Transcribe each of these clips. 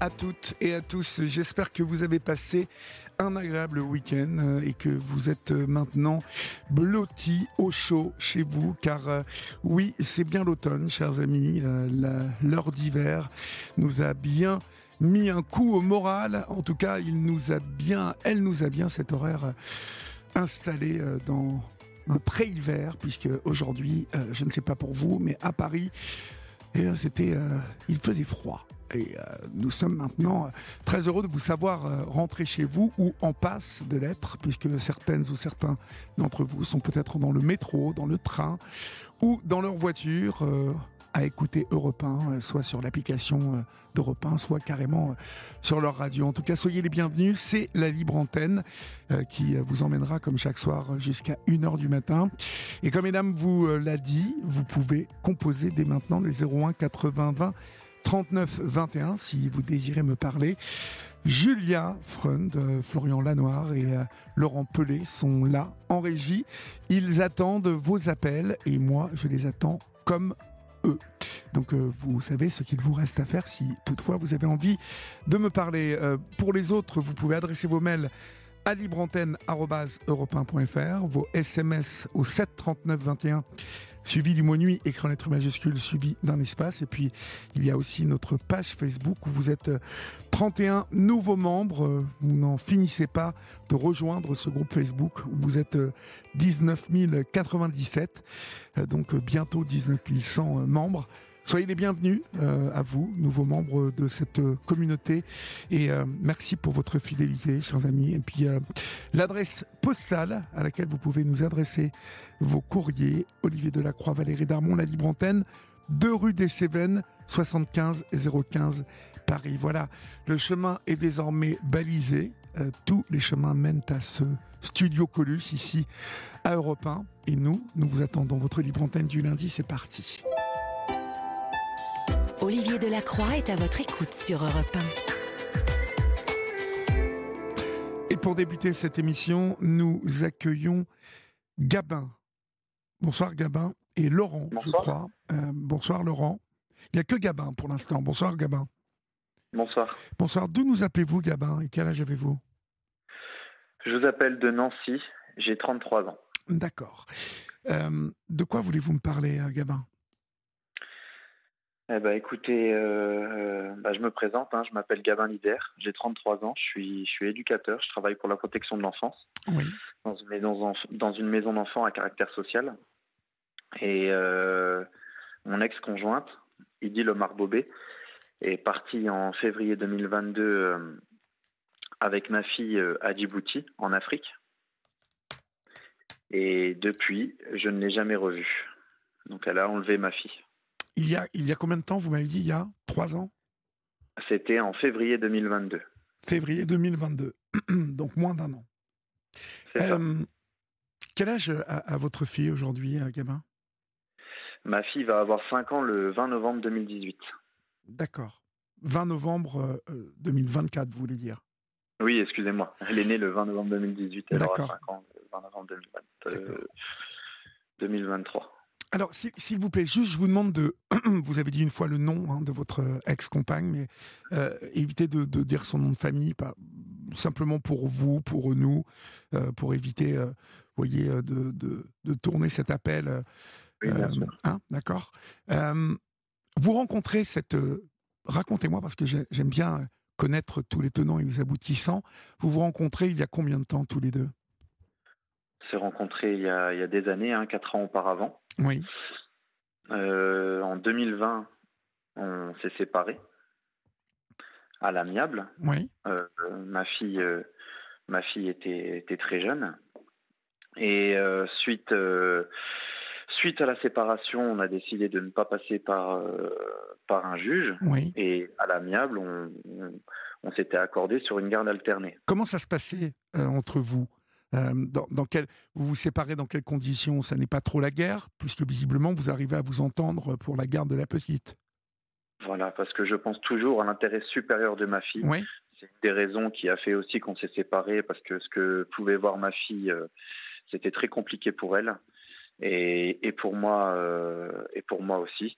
À toutes et à tous. J'espère que vous avez passé un agréable week-end euh, et que vous êtes euh, maintenant blottis au chaud chez vous car euh, oui, c'est bien l'automne, chers amis. L'heure d'hiver nous a bien mis un coup au moral. En tout cas, il nous a bien, elle nous a bien cet horaire installé dans le pré-hiver puisque aujourd'hui, je ne sais pas pour vous, mais à Paris, eh c'était, il faisait froid. Et euh, nous sommes maintenant euh, très heureux de vous savoir euh, rentrer chez vous ou en passe de l'être, puisque certaines ou certains d'entre vous sont peut-être dans le métro, dans le train ou dans leur voiture à écouter Europe 1, soit sur l'application d'Europe 1, soit carrément sur leur radio. En tout cas, soyez les bienvenus. C'est la libre antenne qui vous emmènera comme chaque soir jusqu'à 1h du matin. Et comme mesdames vous l'a dit, vous pouvez composer dès maintenant les 01 80 20 39 21 si vous désirez me parler. Julia Freund, euh, Florian Lanoir et euh, Laurent Pelé sont là en régie. Ils attendent vos appels et moi je les attends comme eux. Donc euh, vous savez ce qu'il vous reste à faire si toutefois vous avez envie de me parler. pour les autres, vous pouvez adresser vos mails à libreantenne.europe1.fr, vos SMS au 739 21 suivi du mot nuit, écrit en lettres majuscules, suivi d'un espace. Et puis, il y a aussi notre page Facebook où vous êtes 31 euh, nouveaux membres. Euh, vous n'en finissez pas de rejoindre ce groupe Facebook où vous êtes 19 euh, 097. Donc, bientôt 19 100 membres. Soyez les bienvenus euh, à vous, nouveaux membres de cette euh, communauté. Et euh, merci pour votre fidélité, chers amis. Et puis l'adresse postale à laquelle vous pouvez nous adresser vos courriers, Olivier Delacroix, Valérie Darmon, la Libre Antenne, 2 rue des Cévennes, 75 015 Paris. Voilà, le chemin est désormais balisé. tous les chemins mènent à ce studio Colus ici à Europe 1. Et nous, nous vous attendons. Votre Libre Antenne du lundi, c'est parti. Olivier Delacroix est à votre écoute sur Europe 1. Et pour débuter cette émission, nous accueillons Gabin. Bonsoir Gabin et Laurent, je crois. Euh, bonsoir Laurent. Il n'y a que Gabin pour l'instant. Bonsoir Gabin. Bonsoir. Bonsoir. D'où nous appelez-vous Gabin et quel âge avez-vous? Je vous appelle de Nancy. J'ai 33 ans. D'accord. Euh, de quoi voulez-vous me parler, euh, Gabin? Eh ben, écoutez, euh, euh, bah, je me présente, hein, je m'appelle Gabin Lider, j'ai 33 ans, je suis, je suis éducateur, je travaille pour la protection de l'enfance dans une maison, dans une maison d'enfants à caractère social. Et euh, mon ex-conjointe, Idi Lomar Bobé, est partie en février 2022 avec ma fille à Djibouti, en Afrique. Et depuis, je ne l'ai jamais revue. Donc elle a enlevé ma fille. Il y a, il y a combien de temps, vous m'avez dit, il y a trois ans? C'était en février 2022. Février 2022, donc moins d'un an. Euh, quel âge a, votre fille aujourd'hui, euh, Gabin? Ma fille va avoir 5 ans le 20 novembre 2018. D'accord. 20 novembre 2024, euh, vous voulez dire? Oui, excusez-moi. Elle est née le 20 novembre 2018. Elle aura 5 ans le 20 novembre 2023. Alors, s'il vous plaît, juste, je vous demande de. vous avez dit une fois le nom hein, de votre euh, ex-compagne, mais euh, évitez de, dire son nom de famille, pas simplement pour vous, pour nous, euh, pour éviter, vous voyez, de, de, tourner cet appel. hein, D'accord. vous rencontrez cette. Racontez-moi, parce que j'aime bien connaître tous les tenants et les aboutissants. Vous vous rencontrez il y a combien de temps tous les deux? S'est rencontrés il y, a, il y a des années, hein, quatre ans auparavant. Oui. Euh, en 2020, on s'est séparés à l'amiable. Oui. Euh, ma fille, euh, ma fille était, était très jeune Et suite suite à la séparation, on a décidé de ne pas passer par, par un juge. Oui. Et à l'amiable, on, on, s'était accordé sur une garde alternée. Comment ça se passait entre vous? Dans, dans quel, Vous vous séparez dans quelles conditions Ça n'est pas trop la guerre, puisque visiblement vous arrivez à vous entendre pour la garde de la petite. Voilà, parce que je pense toujours à l'intérêt supérieur de ma fille. Oui. C'est une des raisons qui a fait aussi qu'on s'est séparés, parce que ce que pouvait voir ma fille, euh, c'était très compliqué pour elle, et, et pour moi, euh, et pour moi aussi.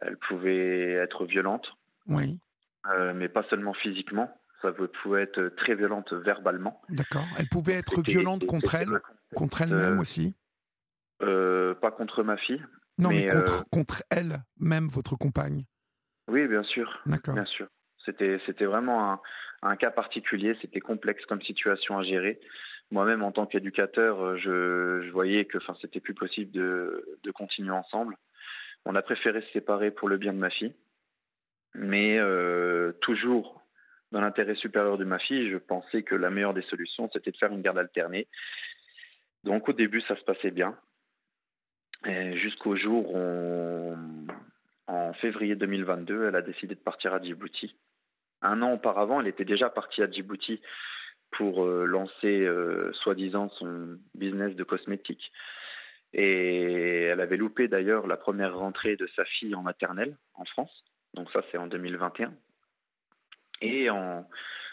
Elle pouvait être violente, oui. Euh, mais pas seulement physiquement. Ça pouvait être très violente verbalement. D'accord. Elle pouvait être violente contre elle, contre elle-même aussi? pas contre ma fille. Non, mais, contre, contre elle-même, votre compagne. Oui, bien sûr. Bien sûr. C'était, c'était vraiment un, un, cas particulier, c'était complexe comme situation à gérer. Moi-même, en tant qu'éducateur, euh, je, je, voyais que enfin, c'était plus possible de, de, continuer ensemble. On a préféré se séparer pour le bien de ma fille, mais euh, toujours dans l'intérêt supérieur de ma fille, je pensais que la meilleure des solutions, c'était de faire une garde alternée. Donc au début, ça se passait bien, jusqu'au jour où en février 2022, elle a décidé de partir à Djibouti. Un an auparavant, elle était déjà partie à Djibouti pour euh, lancer, euh, soi-disant, son business de cosmétiques. Et elle avait loupé d'ailleurs la première rentrée de sa fille en maternelle en France. Donc ça, c'est en 2021. Et en,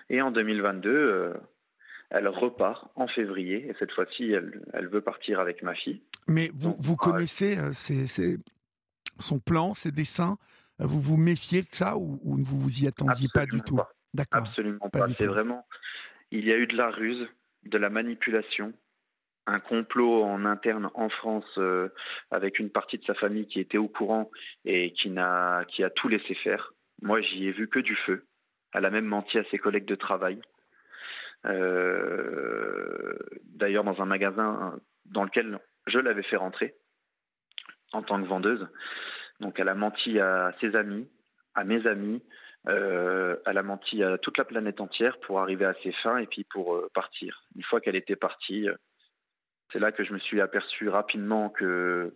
et en 2022, euh, elle repart en février. Et cette fois-ci, elle, elle, veut partir avec ma fille. Mais vous, vous connaissez ces, son plan, ses dessins? Euh, Vous vous méfiez de ça ou, ou vous vous y attendiez pas du tout? D'accord. Absolument pas. C'est vraiment. Il y a eu de la ruse, de la manipulation, un complot en interne en France euh, avec une partie de sa famille qui était au courant et qui, n'a, qui a tout laissé faire. Moi, j'y ai vu que du feu. Elle a même menti à ses collègues de travail. Euh, d'ailleurs, dans un magasin dans lequel je l'avais fait rentrer en tant que vendeuse. Donc elle a menti à ses amis, à mes amis, euh, elle a menti à toute la planète entière pour arriver à ses fins et puis pour euh, partir. Une fois qu'elle était partie, c'est là que je me suis aperçu rapidement que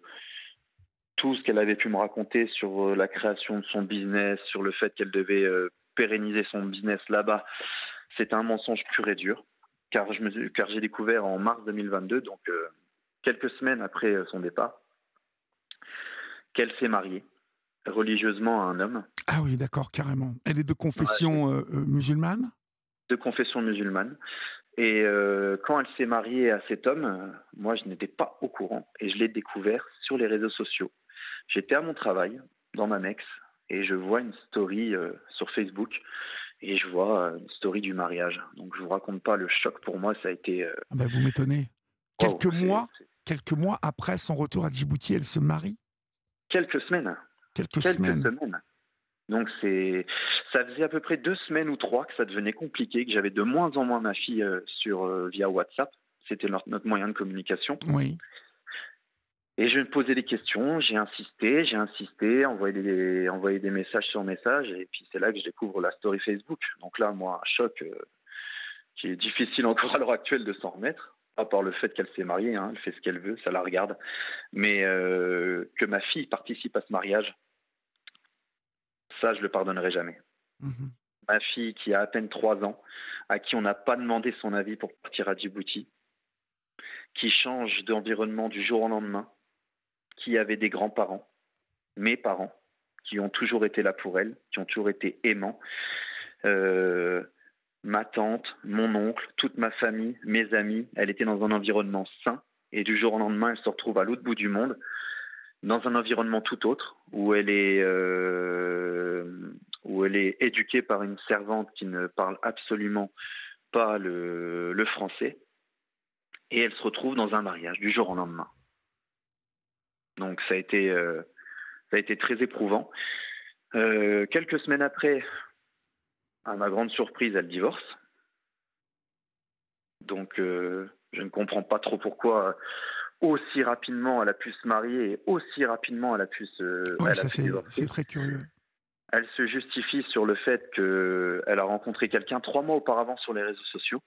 tout ce qu'elle avait pu me raconter sur la création de son business, sur le fait qu'elle devait pérenniser son business là-bas, c'était un mensonge pur et dur. Car, je me, car j'ai découvert en mars 2022, donc quelques semaines après son départ, qu'elle s'est mariée religieusement à un homme. Ah oui, d'accord, carrément. Elle est de confession euh, euh, musulmane? De confession musulmane. Et euh, quand elle s'est mariée à cet homme, moi je n'étais pas au courant et je l'ai découvert sur les réseaux sociaux. J'étais à mon travail, dans ma Mex, et je vois une story sur Facebook et je vois une story du mariage. Donc je vous raconte pas le choc pour moi, ça a été. Ah bah, vous m'étonnez. Quelques mois, quelques mois après son retour à Djibouti, elle se marie? Quelques semaines. Quelques, semaines. Donc c'est, ça faisait à peu près deux semaines ou trois que ça devenait compliqué, que j'avais de moins en moins ma fille euh, sur euh, via WhatsApp. C'était notre, moyen de communication. Oui. Et je me posais des questions, j'ai insisté, j'ai insisté, envoyé des, envoyé des messages sur messages, et puis c'est là que je découvre la story Facebook. Donc là, moi, un choc euh, qui est difficile encore à l'heure actuelle de s'en remettre à part le fait qu'elle s'est mariée, hein, elle fait ce qu'elle veut, ça la regarde, mais euh, que ma fille participe à ce mariage, ça, je le pardonnerai jamais. Mhm. Ma fille qui a à peine trois ans, à qui on n'a pas demandé son avis pour partir à Djibouti, qui change d'environnement du jour au lendemain, qui avait des grands-parents, mes parents, qui ont toujours été là pour elle, qui ont toujours été aimants. Euh, ma tante, mon oncle, toute ma famille, mes amis. Elle était dans un environnement sain et du jour au lendemain, elle se retrouve à l'autre bout du monde, dans un environnement tout autre, où elle est, euh, où elle est éduquée par une servante qui ne parle absolument pas le, le français, et elle se retrouve dans un mariage du jour au lendemain. Donc ça a été, euh, ça a été très éprouvant. Euh, quelques semaines après, à ma grande surprise, elle divorce. Donc, euh, je ne comprends pas trop pourquoi aussi rapidement elle a pu se marier et aussi rapidement elle a pu se. Oui, ça c'est très curieux. Elle se justifie sur le fait qu'elle a rencontré quelqu'un trois mois auparavant sur les réseaux sociaux.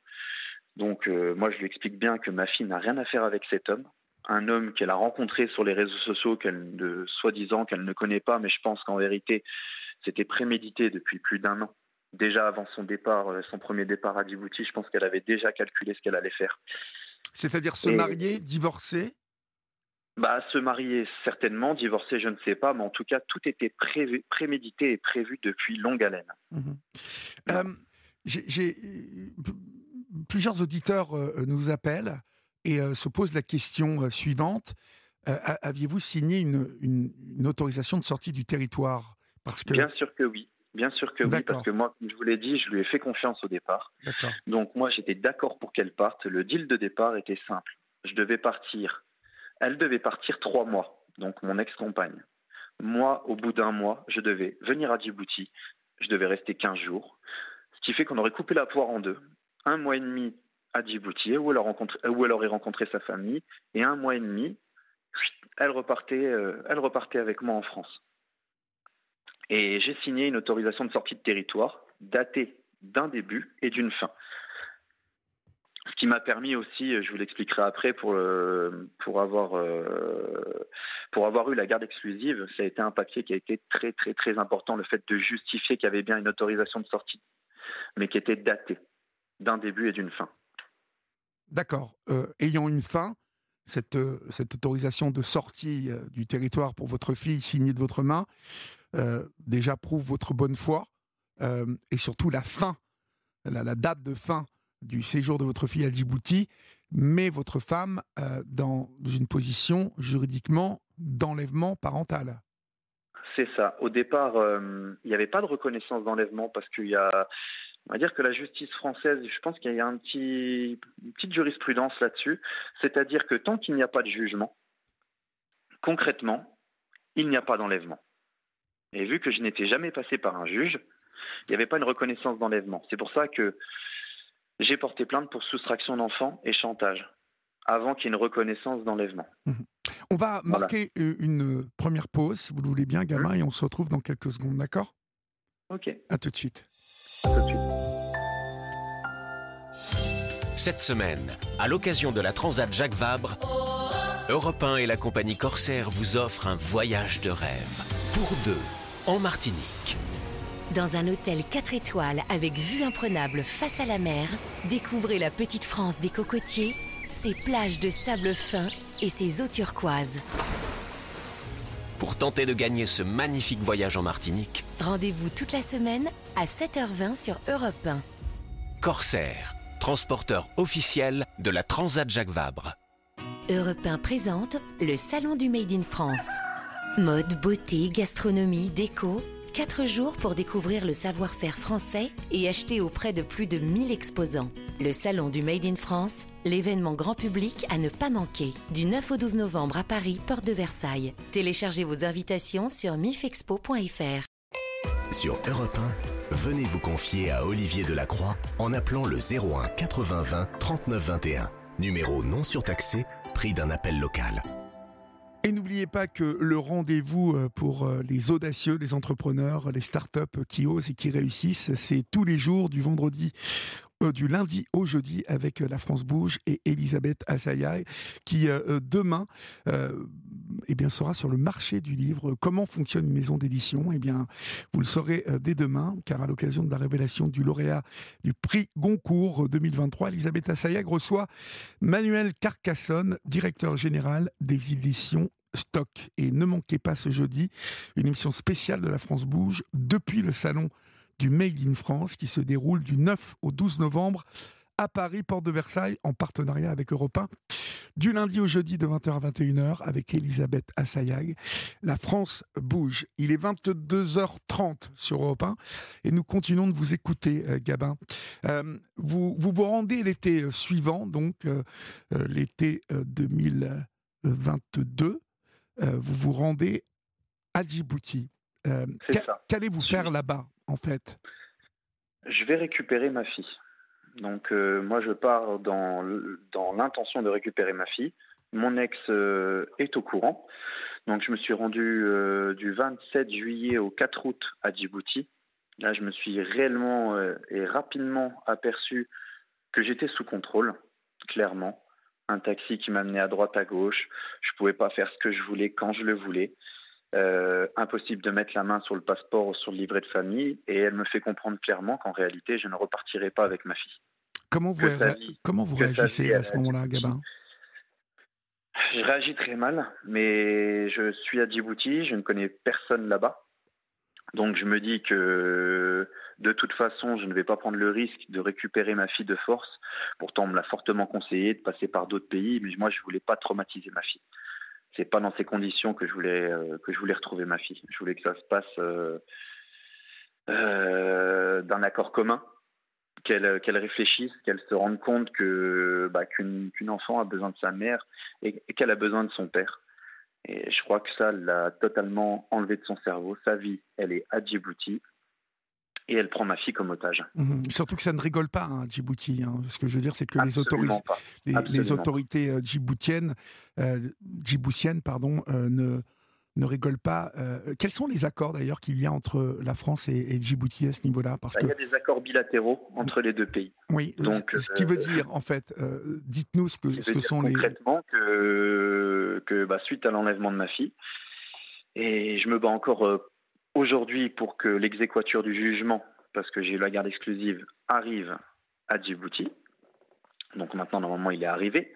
Donc moi je lui explique bien que ma fille n'a rien à faire avec cet homme, un homme qu'elle a rencontré sur les réseaux sociaux, qu'elle de soi-disant qu'elle ne connaît pas, mais je pense qu'en vérité c'était prémédité depuis plus d'un an. Déjà avant son départ, son premier départ à Djibouti, je pense qu'elle avait déjà calculé ce qu'elle allait faire. C'est-à-dire se marier, divorcer? Bah, se marier certainement, divorcer je ne sais pas, mais en tout cas tout était prémédité et prévu depuis longue haleine. Mhm. Euh, j'ai plusieurs auditeurs euh, nous appellent et euh, se posent la question suivante aviez-vous signé une, autorisation de sortie du territoire? Parce que bien sûr que oui. Bien sûr que oui, parce que moi, comme je vous l'ai dit, je lui ai fait confiance au départ. Donc moi, j'étais d'accord pour qu'elle parte. Le deal de départ était simple. Je devais partir elle devait partir trois mois, donc mon ex-compagne. Moi, au bout d'un mois, je devais venir à Djibouti. Je devais rester 15 jours. Ce qui fait qu'on aurait coupé la poire en deux. Un mois et demi à Djibouti, où elle, aurait rencontré sa famille, et un mois et demi, elle repartait, euh, elle repartait avec moi en France. Et j'ai signé une autorisation de sortie de territoire datée d'un début et d'une fin. Ce qui m'a permis aussi, je vous l'expliquerai après, pour, euh, pour, avoir, euh, pour avoir eu la garde exclusive, ça a été un papier qui a été très très très important, le fait de justifier qu'il y avait bien une autorisation de sortie, mais qui était datée d'un début et d'une fin. D'accord. Euh, ayant une fin, cette, cette autorisation de sortie du territoire pour votre fille signée de votre main, déjà prouve votre bonne foi et surtout la fin, la date de fin du séjour de votre fille à Djibouti met votre femme euh, dans une position juridiquement d'enlèvement parental. C'est ça. Au départ, euh, il n'y avait pas de reconnaissance d'enlèvement parce qu'il y a, on va dire que la justice française, je pense qu'il y a un petit, une petite jurisprudence là-dessus. C'est-à-dire que tant qu'il n'y a pas de jugement, concrètement, il n'y a pas d'enlèvement. Et vu que je n'étais jamais passé par un juge, il n'y avait pas une reconnaissance d'enlèvement. C'est pour ça que j'ai porté plainte pour soustraction d'enfants et chantage, avant qu'il y ait une reconnaissance d'enlèvement. Mhm. On va marquer euh, une première pause, si vous le voulez bien, gamin, mhm. et on se retrouve dans quelques secondes, d'accord? Ok. À tout de suite. À tout de suite. Cette semaine, à l'occasion de la Transat Jacques Vabre, Europe 1 et la compagnie Corsair vous offrent un voyage de rêve pour deux en Martinique. Dans un hôtel 4 étoiles avec vue imprenable face à la mer, découvrez la petite France des cocotiers, ses plages de sable fin et ses eaux turquoises. Pour tenter de gagner ce magnifique voyage en Martinique, rendez-vous toute la semaine à 7h20 sur Europe 1. Corsair, transporteur officiel de la Transat Jacques Vabre. Europe 1 présente le Salon du Made in France. Mode, beauté, gastronomie, déco 4 jours pour découvrir le savoir-faire français et acheter auprès de plus de 1000 exposants. Le Salon du Made in France, l'événement grand public à ne pas manquer. Du 9 au 12 novembre à Paris, porte de Versailles. Téléchargez vos invitations sur mifexpo.fr. Sur Europe 1, venez vous confier à Olivier Delacroix en appelant le 01 80 20 39 21. Numéro non surtaxé, prix d'un appel local. Et n'oubliez pas que le rendez-vous euh, pour euh, les audacieux, les entrepreneurs, les startups qui osent et qui réussissent, c'est tous les jours du vendredi euh, du lundi au jeudi avec La France Bouge et Elisabeth Assayag qui demain eh bien, sera sur le marché du livre. Comment fonctionne une maison d'édition Eh bien, vous le saurez dès demain, car à l'occasion de la révélation du lauréat du prix Goncourt 2023, Elisabeth Assayag reçoit Manuel Carcassonne, directeur général des éditions Stock. Et ne manquez pas ce jeudi une émission spéciale de la France Bouge depuis le salon du Made in France qui se déroule du 9 au 12 novembre à Paris, porte de Versailles, en partenariat avec Europe 1. Du lundi au jeudi de 20h à 21h avec Elisabeth Assayag. La France bouge. Il est 22h30 sur Europe 1 et nous continuons de vous écouter, euh, Gabin. Euh, vous, vous, vous rendez l'été suivant, donc euh, l'été 2022. vous vous rendez à Djibouti. Qu'allez-vous faire là-bas, en fait? Je vais récupérer ma fille. Donc euh, moi je pars dans, l'intention de récupérer ma fille. Mon ex euh, est au courant. Donc je me suis rendu euh, du 27 juillet au 4 août à Djibouti. Là je me suis réellement et rapidement aperçu que j'étais sous contrôle, clairement. Un taxi qui m'amenait à droite, à gauche. Je pouvais pas faire ce que je voulais quand je le voulais. Euh, impossible de mettre la main sur le passeport ou sur le livret de famille. Et elle me fait comprendre clairement qu'en réalité, je ne repartirai pas avec ma fille. Comment vous, comment vous réagissez à ce moment-là, Gabin? Je réagis très mal, mais je suis à Djibouti, je ne connais personne là-bas. Donc je me dis que de toute façon, je ne vais pas prendre le risque de récupérer ma fille de force. Pourtant, on me l'a fortement conseillé de passer par d'autres pays, mais moi, je voulais pas traumatiser ma fille. C'est pas dans ces conditions que je voulais euh, que je voulais retrouver ma fille. Je voulais que ça se passe euh, euh, d'un accord commun, qu'elle qu'elle réfléchisse, qu'elle se rende compte que bah, qu'une enfant a besoin de sa mère et, et qu'elle a besoin de son père. Et je crois que ça l'a totalement enlevé de son cerveau. Sa vie, elle est à Djibouti et elle prend ma fille comme otage. Mhm. Surtout que ça ne rigole pas, hein, Djibouti. Hein. Ce que je veux dire, c'est que les, les, autorités euh, djiboutiennes, euh, djiboutiennes pardon, euh, ne, ne rigolent pas. quels sont les accords d'ailleurs qu'il y a entre la France et, Djibouti à ce niveau-là? Parce bah, Il y a des accords bilatéraux entre les deux pays. Oui, Donc, ce qui veut dire, en fait, dites-nous ce que, ce que sont les. Concrètement, que, que bah, suite à l'enlèvement de ma fille, et je me bats encore aujourd'hui pour que l'exéquature du jugement, parce que j'ai eu la garde exclusive, arrive à Djibouti. Donc maintenant, normalement, il est arrivé.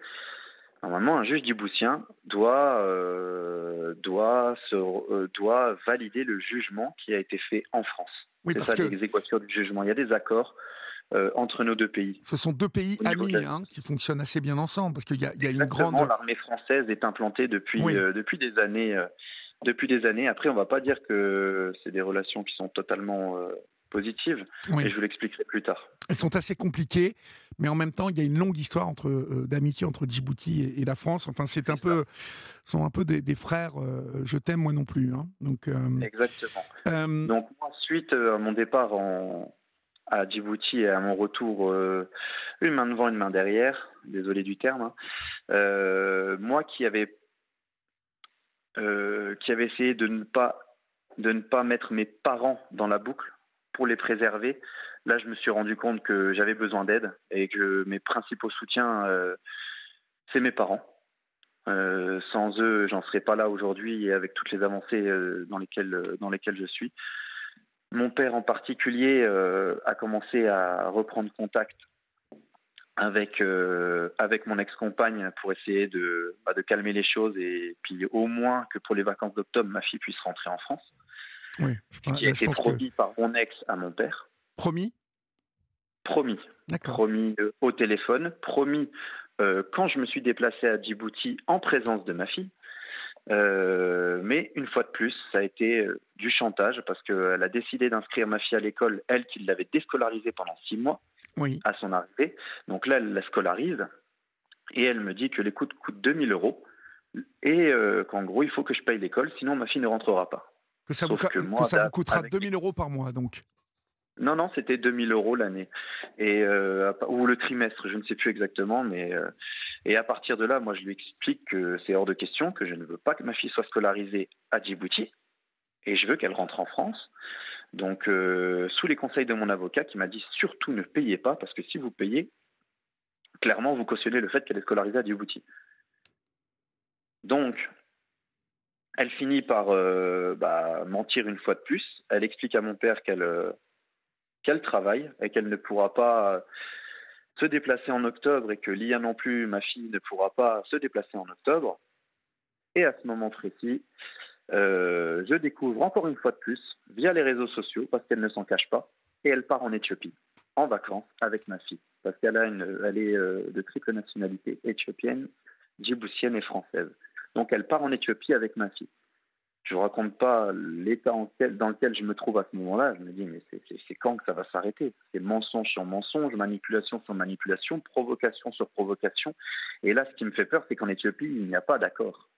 Normalement, un juge djiboutien doit, euh, doit, se, euh, doit valider le jugement qui a été fait en France. Oui, C'est ça l'exéquature du jugement. Il y a des accords euh, entre nos deux pays. Ce sont deux pays amis hein, qui fonctionnent assez bien ensemble parce qu'il y a, y a une grande. L'armée française est implantée depuis, depuis des années depuis des années. Après, on ne va pas dire que c'est des relations qui sont totalement euh, positives, et je vous l'expliquerai plus tard. Elles sont assez compliquées, mais en même temps, il y a une longue histoire entre euh, d'amitié entre Djibouti et, la France. Enfin, c'est un peu, sont un peu des, frères. Euh, je t'aime moi non plus. Hein. Donc exactement. Donc ensuite, à mon départ en, à Djibouti et à mon retour, une main devant, une main derrière. Désolé du terme. Hein. moi qui avais euh, qui avait essayé de ne pas de ne pas mettre mes parents dans la boucle pour les préserver. Là, je me suis rendu compte que j'avais besoin d'aide et que mes principaux soutiens, euh, c'est mes parents. Euh, sans eux, j'en serais pas là aujourd'hui et avec toutes les avancées dans lesquelles dans lesquelles je suis. Mon père en particulier a commencé à reprendre contact avec euh, avec mon ex-compagne pour essayer de bah, de calmer les choses et puis au moins que pour les vacances d'octobre ma fille puisse rentrer en France. Oui, je, qui a été promis par mon ex à mon père. Promis? Promis. Promis euh, au téléphone. Promis euh, quand je me suis déplacé à Djibouti en présence de ma fille. mais une fois de plus, ça a été du chantage parce qu'elle a décidé d'inscrire ma fille à l'école, elle qui l'avait déscolarisée pendant six mois oui. à son arrivée. Donc là, elle la scolarise et elle me dit que les coûts coûtent 2000 euros et euh, qu'en gros, il faut que je paye l'école, sinon ma fille ne rentrera pas. Que ça, vous, que ça vous coûtera 2000 euros par mois, donc non, non, c'était 2000 euros l'année. Et, euh, ou le trimestre, je ne sais plus exactement. mais euh, Et à partir de là, moi, je lui explique que c'est hors de question, que je ne veux pas que ma fille soit scolarisée à Djibouti. Et je veux qu'elle rentre en France. Donc, euh, sous les conseils de mon avocat qui m'a dit surtout ne payez pas, parce que si vous payez, clairement, vous cautionnez le fait qu'elle est scolarisée à Djibouti. Donc, elle finit par euh, bah, mentir une fois de plus. Elle explique à mon père qu'elle euh, qu'elle travaille et qu'elle ne pourra pas se déplacer en octobre et que Lia non plus, ma fille, ne pourra pas se déplacer en octobre. Et à ce moment précis, euh, je découvre encore une fois de plus, via les réseaux sociaux, parce qu'elle ne s'en cache pas, et elle part en Éthiopie, en vacances, avec ma fille, parce qu'elle est euh, de triple nationalité, éthiopienne, djiboutienne et française. Donc elle part en Éthiopie avec ma fille. Je ne raconte pas l'état dans lequel je me trouve à ce moment-là. Je me dis, mais c'est quand que ça va s'arrêter? C'est mensonge sur mensonge, manipulation sur manipulation, provocation sur provocation. Et là, ce qui me fait peur, c'est qu'en Éthiopie, il n'y a pas d'accord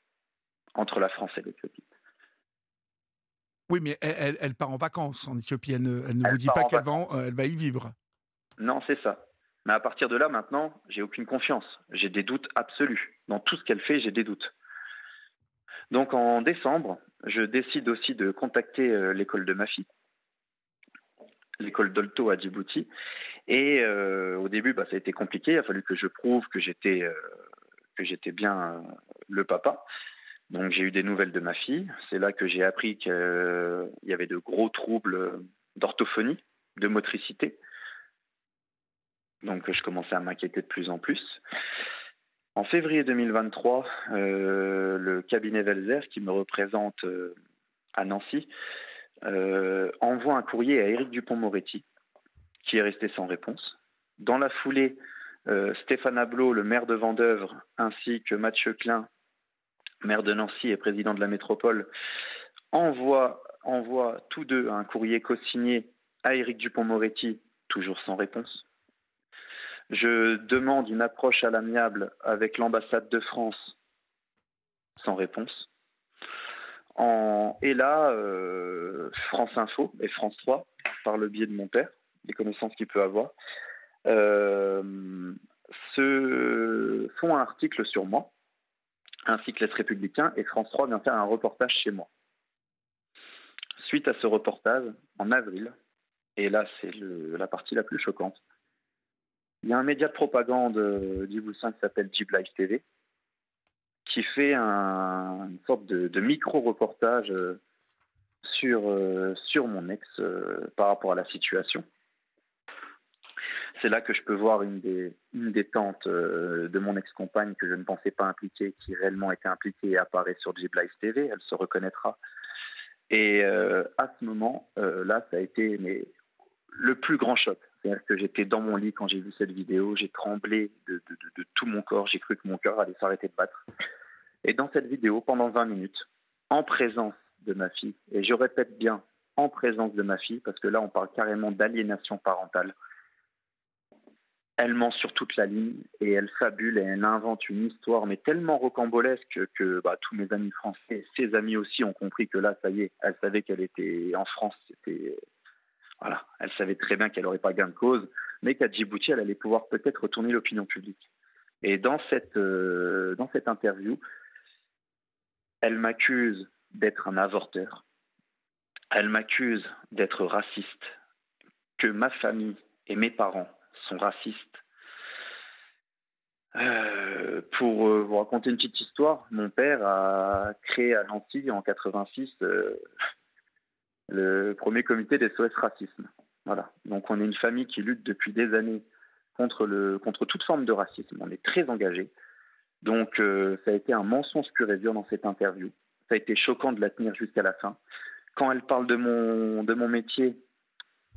entre la France et l'Éthiopie. Oui, mais elle, part en vacances en Éthiopie. Elle ne, vous dit pas qu'elle va, euh, elle va y vivre. Non, c'est ça. Mais à partir de là, maintenant, j'ai aucune confiance. J'ai des doutes absolus. Dans tout ce qu'elle fait, j'ai des doutes. Donc en décembre, je décide aussi de contacter euh, l'école de ma fille, l'école d'Olto à Djibouti, Et au début, bah, ça a été compliqué. Il a fallu que je prouve que j'étais que j'étais bien le papa. Donc j'ai eu des nouvelles de ma fille. C'est là que j'ai appris qu'il y avait de gros troubles d'orthophonie, de motricité. Donc je commençais à m'inquiéter de plus en plus. En février 2023, euh, le cabinet Velzer, qui me représente euh, à Nancy, euh, envoie un courrier à Éric Dupont-Moretti, qui est resté sans réponse. Dans la foulée, Stéphane Ablot, le maire de Vendœuvre, ainsi que Mathieu Klein, maire de Nancy et président de la métropole, envoient, envoient tous deux un courrier co-signé à Éric Dupont-Moretti, toujours sans réponse. Je demande une approche à l'amiable avec l'ambassade de France, sans réponse. Et là, euh, France Info et France 3, par le biais de mon père, des connaissances qu'il peut avoir, euh, se font un article sur moi, un cycliste républicain, et France 3 vient faire un reportage chez moi. Suite à ce reportage, en avril, et là c'est la partie la plus choquante, il y a un média de propagande euh, d'Ivoulsin qui s'appelle Jeep Live TV, qui fait un, une sorte de, micro-reportage euh, sur, euh, sur mon ex par rapport à la situation. C'est là que je peux voir une des, tantes de mon ex-compagne que je ne pensais pas impliquée, qui réellement était impliquée et apparaît sur Live TV. Elle se reconnaîtra. Et à ce moment, là, ça a été le plus grand choc. C'est-à-dire que j'étais dans mon lit quand j'ai vu cette vidéo, j'ai tremblé de, tout mon corps, j'ai cru que mon cœur allait s'arrêter de battre. Et dans cette vidéo, pendant 20 minutes, en présence de ma fille, et je répète bien, en présence de ma fille, parce que là on parle carrément d'aliénation parentale, elle ment sur toute la ligne et elle fabule et elle invente une histoire, mais tellement rocambolesque que bah, tous mes amis français, ses amis aussi, ont compris que là, ça y est, elle savait qu'elle était en France, c'était voilà, elle savait très bien qu'elle n'aurait pas gain de cause, mais qu'à Djibouti, elle allait pouvoir peut-être retourner l'opinion publique. Et dans cette, euh, dans cette interview, elle m'accuse d'être un avorteur. Elle m'accuse d'être raciste, que ma famille et mes parents sont racistes. Euh, pour euh, vous raconter une petite histoire, mon père a créé à Nancy en 86 le premier comité des SOS Racisme. Voilà. Donc on est une famille qui lutte depuis des années contre, le, contre toute forme de racisme. On est très engagé. Donc euh, ça a été un mensonge pur et dur dans cette interview. Ça a été choquant de la tenir jusqu'à la fin. Quand elle parle de mon, de mon métier,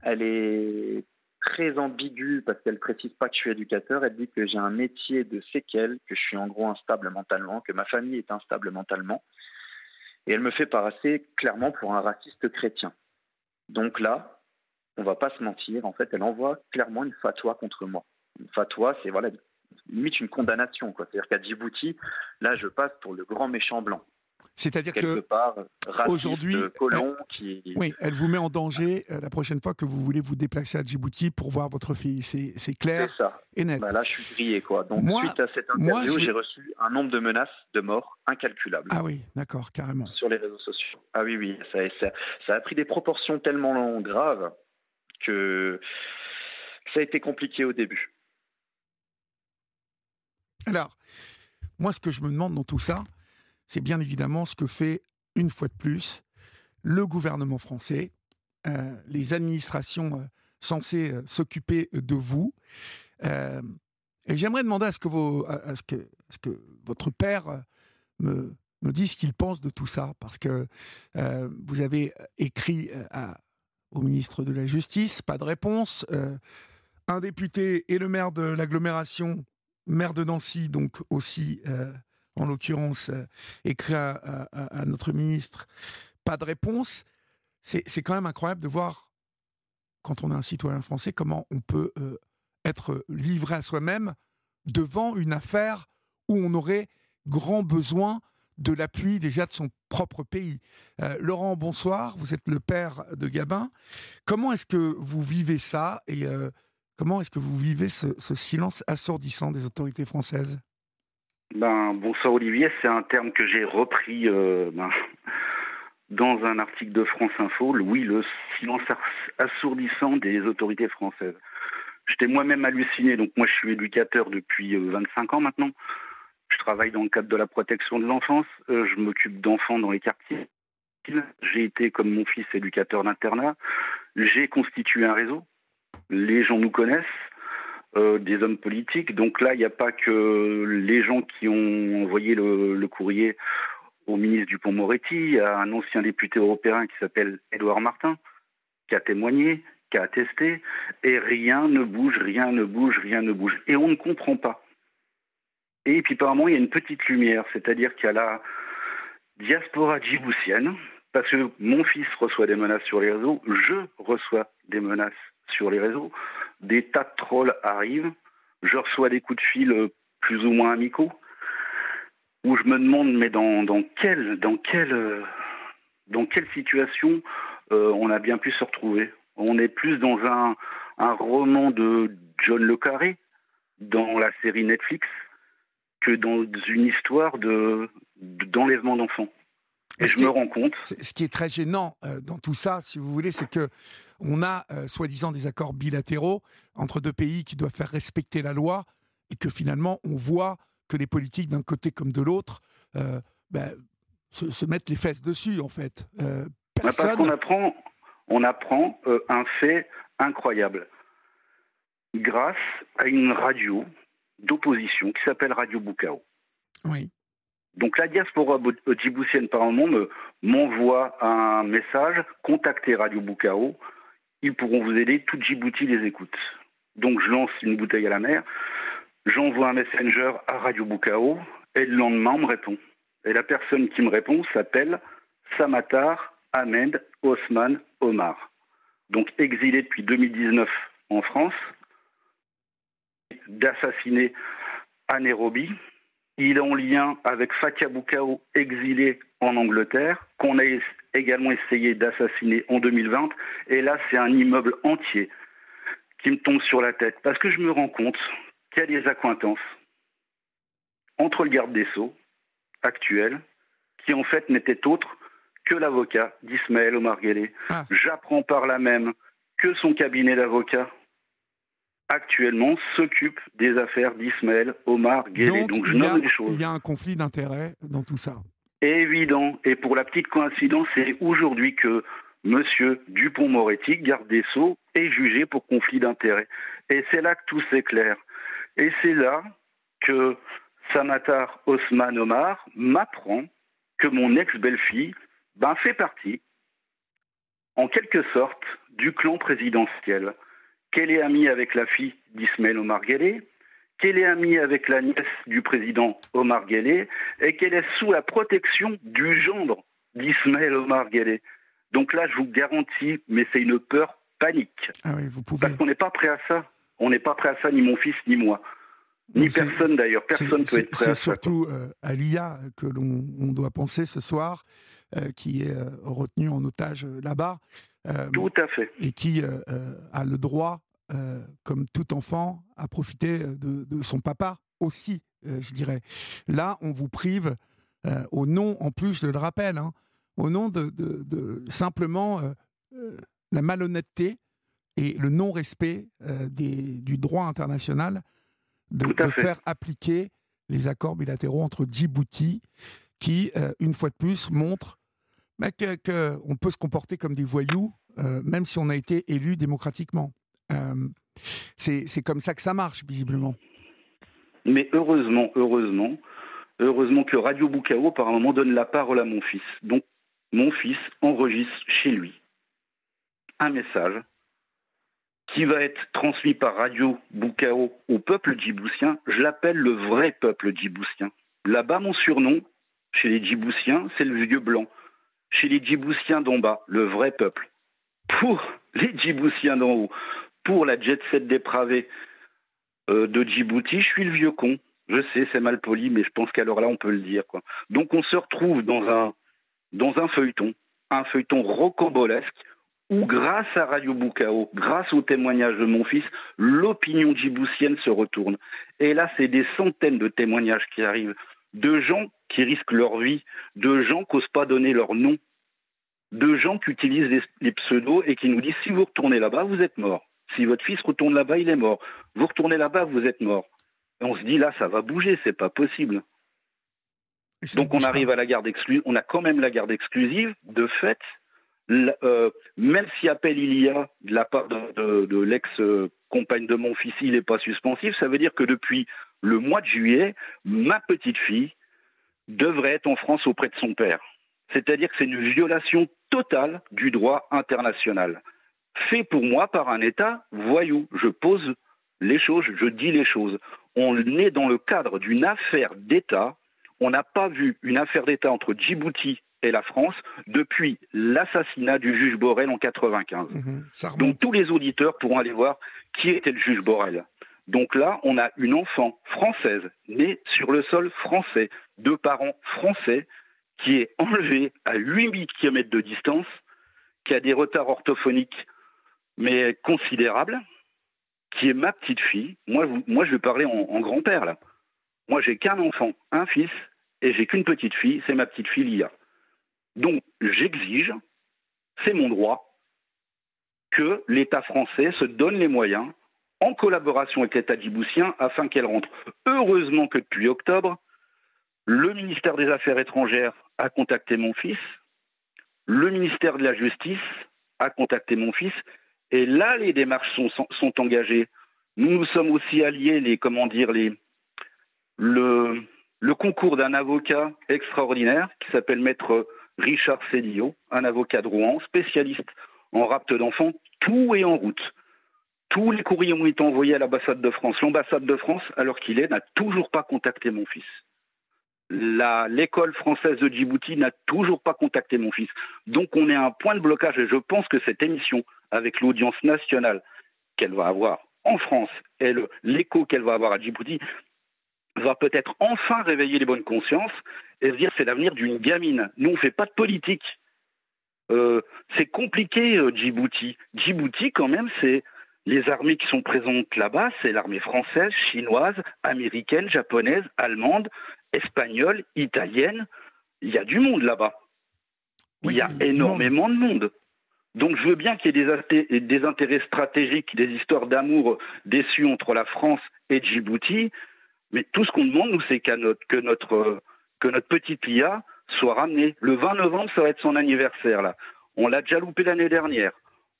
elle est très ambiguë parce qu'elle précise pas que je suis éducateur. Elle dit que j'ai un métier de séquelles, que je suis en gros instable mentalement, que ma famille est instable mentalement. Et elle me fait passer clairement pour un raciste chrétien. Donc là, on va pas se mentir, en fait, elle envoie clairement une fatwa contre moi. Une fatwa, c'est voilà, limite une condamnation. C'est-à-dire qu'à Djibouti, là, je passe pour le grand méchant blanc. C'est-à-dire que aujourd'hui, qui... oui, elle vous met en danger euh, la prochaine fois que vous voulez vous déplacer à Djibouti pour voir votre fille. C'est clair ça. et net. Bah là, je suis grillé, quoi. Donc, suite à cette interview, j'ai reçu un nombre de menaces de mort incalculable. Ah oui, d'accord, carrément. Sur les réseaux sociaux. Ah oui, oui, ça, ça, ça a pris des proportions tellement graves que ça a été compliqué au début. Alors, moi, ce que je me demande dans tout ça, c'est bien évidemment ce que fait, une fois de plus, le gouvernement français, euh, les administrations euh, censées euh, s'occuper de vous. et j'aimerais demander à ce que, votre père me, dise ce qu'il pense de tout ça, parce que vous avez écrit au ministre de la Justice, pas de réponse. un député et le maire de l'agglomération, maire de Nancy, donc aussi en l'occurrence, euh, écrit à, notre ministre, pas de réponse. C'est quand même incroyable de voir, quand on est un citoyen français, comment on peut euh, être livré à soi-même devant une affaire où on aurait grand besoin de l'appui déjà de son propre pays. Euh, Laurent, bonsoir, vous êtes le père de Gabin. Comment est-ce que vous vivez ça et comment est-ce que vous vivez ce silence assourdissant des autorités françaises? Ben, bonsoir Olivier, c'est un terme que j'ai repris euh, ben, dans un article de France Info. Oui, le silence assourdissant des autorités françaises. J'étais moi-même halluciné. Donc moi, je suis éducateur depuis 25 ans maintenant. Je travaille dans le cadre de la protection de l'enfance. je m'occupe d'enfants dans les quartiers. J'ai été, comme mon fils, éducateur d'internat. J'ai constitué un réseau. Les gens nous connaissent. Euh, des hommes politiques. Donc là, il n'y a pas que les gens qui ont envoyé le, courrier au ministre Dupont-Moretti. A un ancien député européen qui s'appelle Édouard Martin, qui a témoigné, qui a attesté. Et rien ne bouge, rien ne bouge, rien ne bouge. Et on ne comprend pas. Et puis apparemment, il y a une petite lumière, c'est-à-dire qu'il y a la diaspora djiboutienne, parce que mon fils reçoit des menaces sur les réseaux, je reçois des menaces sur les réseaux des tas de trolls arrivent, je reçois des coups de fil euh, plus ou moins amicaux, où je me demande, mais dans, quelle, dans quelle, euh, dans quelle situation euh, on a bien pu se retrouver On est plus dans un, roman de John Le Carré, dans la série Netflix, que dans une histoire de, d'enlèvement d'enfants. Et je me rends compte. Ce qui est très gênant dans tout ça, si vous voulez, c'est que on a euh, soi-disant des accords bilatéraux entre deux pays qui doivent faire respecter la loi et que finalement on voit que les politiques d'un côté comme de l'autre euh, ben, se, mettent les fesses dessus en fait. Euh, personne... Parce qu'on apprend, on apprend un fait incroyable. Grâce à une radio d'opposition qui s'appelle Radio Bukao. Oui. Donc la diaspora djiboutienne par le monde m'envoie un message, contactez Radio Bukao, ils pourront vous aider. Tout Djibouti les écoute. Donc je lance une bouteille à la mer, j'envoie un messenger à Radio Bukao, et le lendemain, on me répond. Et la personne qui me répond s'appelle Samatar Ahmed Osman Omar. Donc exilé depuis 2019 en France, d'assassiner à Nairobi. Il est en lien avec Fatia Bukao, exilé en Angleterre, qu'on a également essayé d'assassiner en 2020. Et là, c'est un immeuble entier qui me tombe sur la tête parce que je me rends compte qu'il y a des accointances entre le garde des Sceaux actuel, qui en fait n'était autre que l'avocat d'Ismaël Omar. Ah. J'apprends par là même que son cabinet d'avocats actuellement s'occupe des affaires d'Ismaël Omar Guelleh. Donc, je nomme les choses. Il y a un conflit d'intérêts dans tout ça évident. Et pour la petite coïncidence, c'est aujourd'hui que M. Dupont-Moretti, garde des Sceaux, est jugé pour conflit d'intérêts. Et c'est là que tout s'éclaire. Et c'est là que Samatar Osman Omar m'apprend que mon ex-belle-fille ben, fait partie, en quelque sorte, du clan présidentiel, qu'elle est amie avec la fille d'Ismaël Omar Guelleh, qu'elle est amie avec la nièce du président Omar Guelleh et qu'elle est sous la protection du gendre d'Ismaël Omar Guelleh. Donc là, je vous garantis, mais c'est une peur panique. Ah oui, vous pouvez... Parce qu'on n'est pas prêt à ça. On n'est pas prêt à ça, ni mon fils, ni moi. Ni personne d'ailleurs. Personne peut être prêt à ça. C'est surtout euh, à l'IA que l'on doit penser ce soir, euh, qui est euh, retenu en otage là-bas. Tout à fait. Et qui a le droit euh, comme tout enfant, à profiter de, son papa aussi, euh, je dirais. Là, on vous prive, euh, au nom, en plus, je le rappelle, hein, au nom de, simplement la malhonnêteté et le non-respect du droit international de, faire appliquer les accords bilatéraux entre Djibouti, qui, une fois de plus, montrent bah, qu'on peut se comporter comme des voyous, même si on a été élu démocratiquement. Euh, c'est comme ça que ça marche, visiblement. Mais heureusement, heureusement, heureusement que Radio Bukao, par un moment, donne la parole à mon fils. Donc, mon fils enregistre chez lui un message qui va être transmis par Radio Bukao au peuple djiboutien. Je l'appelle le vrai peuple djiboutien. Là-bas, mon surnom, chez les djiboutiens, c'est le vieux blanc. Chez les djiboutiens d'en bas, le vrai peuple. Pour les djiboutiens d'en haut, pour la jet set dépravée euh, de Djibouti, je suis le vieux con. Je sais, c'est mal poli, mais je pense l'heure là, on peut le dire. Donc on se retrouve dans un, dans un feuilleton, un feuilleton rocambolesque, où grâce à Radio Bukao, grâce au témoignage de mon fils, l'opinion djiboutienne se retourne. Et là, c'est des centaines de témoignages qui arrivent, de gens qui risquent leur vie, de gens qui n'osent pas donner leur nom, de gens qui utilisent les, les pseudos et qui nous disent si vous retournez là-bas, vous êtes mort Si votre fils retourne là-bas, il est mort. Vous retournez là-bas, vous êtes mort. Et on se dit là, ça va bouger, c'est pas possible. Donc on arrive à la garde exclusive, on a quand même la garde exclusive. De fait, euh, même si appel il y a de la part de, l'ex-compagne de mon fils, il n'est pas suspensif, ça veut dire que depuis le mois de juillet, ma petite fille devrait être en France auprès de son père. C'est-à-dire que c'est une violation totale du droit international, fait pour moi par un État voyou. Je pose les choses, je dis les choses. On est dans le cadre d'une affaire d'État. On n'a pas vu une affaire d'État entre Djibouti et la France depuis l'assassinat du juge Borrell en 95. Mhm, Donc tous les auditeurs pourront aller voir qui était le juge Borrell. Donc là, on a une enfant française née sur le sol français, de parents français, qui est enlevée à 8000 km de distance, qui a des retards orthophoniques mais considérables, qui est ma petite fille. Moi, je vais parler en, en grand-père là. Moi, j'ai qu'un enfant, un fils, et j'ai qu'une petite fille, c'est ma petite fille Lia. Donc j'exige, c'est mon droit, que l'État français se donne les moyens, en collaboration avec l'État djiboutien, afin qu'elle rentre. Heureusement que depuis octobre, le ministère des Affaires étrangères a contacté mon fils, le ministère de la Justice a contacté mon fils, et là les démarches sont, engagées. Nous nous sommes aussi alliés, les comment dire, le, concours d'un avocat extraordinaire qui s'appelle Maître Richard Cédillo, un avocat de Rouen, spécialiste en rapte d'enfants. Tout est en route. Tous les courriers ont été envoyés à l'ambassade de France. L'ambassade de France, alors qu'il est, n'a toujours pas contacté mon fils. L'école française de Djibouti n'a toujours pas contacté mon fils. Donc on est à un point de blocage et je pense que cette émission, avec l'audience nationale qu'elle va avoir en France et l'écho qu'elle va avoir à Djibouti, va peut-être enfin réveiller les bonnes consciences et se dire c'est l'avenir d'une gamine. Nous, on ne fait pas de politique. Euh, c'est compliqué, euh, Djibouti. Djibouti, quand même, c'est les armées qui sont présentes là-bas, c'est l'armée française, chinoise, américaine, japonaise, allemande, espagnole, italienne. Il y a du monde là-bas. il y a énormément de monde. Donc je veux bien qu'il y ait des, intérêts stratégiques, des histoires d'amour déçues entre la France et Djibouti, mais tout ce qu'on demande, nous, c'est que notre, que notre petite Lia soit ramenée. Le 20 novembre, ça va être son anniversaire, là. On l'a déjà loupé l'année dernière.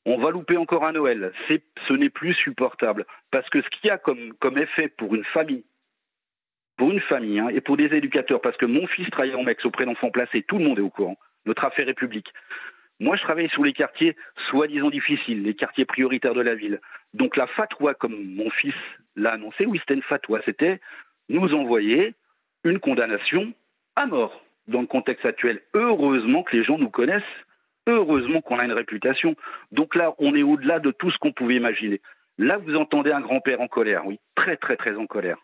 On va louper encore à Noël. ce n'est plus supportable. Parce que ce qu'il y a comme, effet pour une famille, pour une famille hein, et pour des éducateurs, parce que mon fils travaille en MEX auprès d'enfants placés, tout le monde est au courant. Notre affaire est publique. Moi, je travaille sous les quartiers soi-disant difficiles, les quartiers prioritaires de la ville. Donc la fatwa, comme mon fils l'a annoncé, oui, c'était une fatwa, c'était nous envoyer une condamnation à mort dans le contexte actuel. Heureusement que les gens nous connaissent, heureusement qu'on a une réputation. Donc là, on est au-delà de tout ce qu'on pouvait imaginer. Là, vous entendez un grand-père en colère, oui, très très très en colère.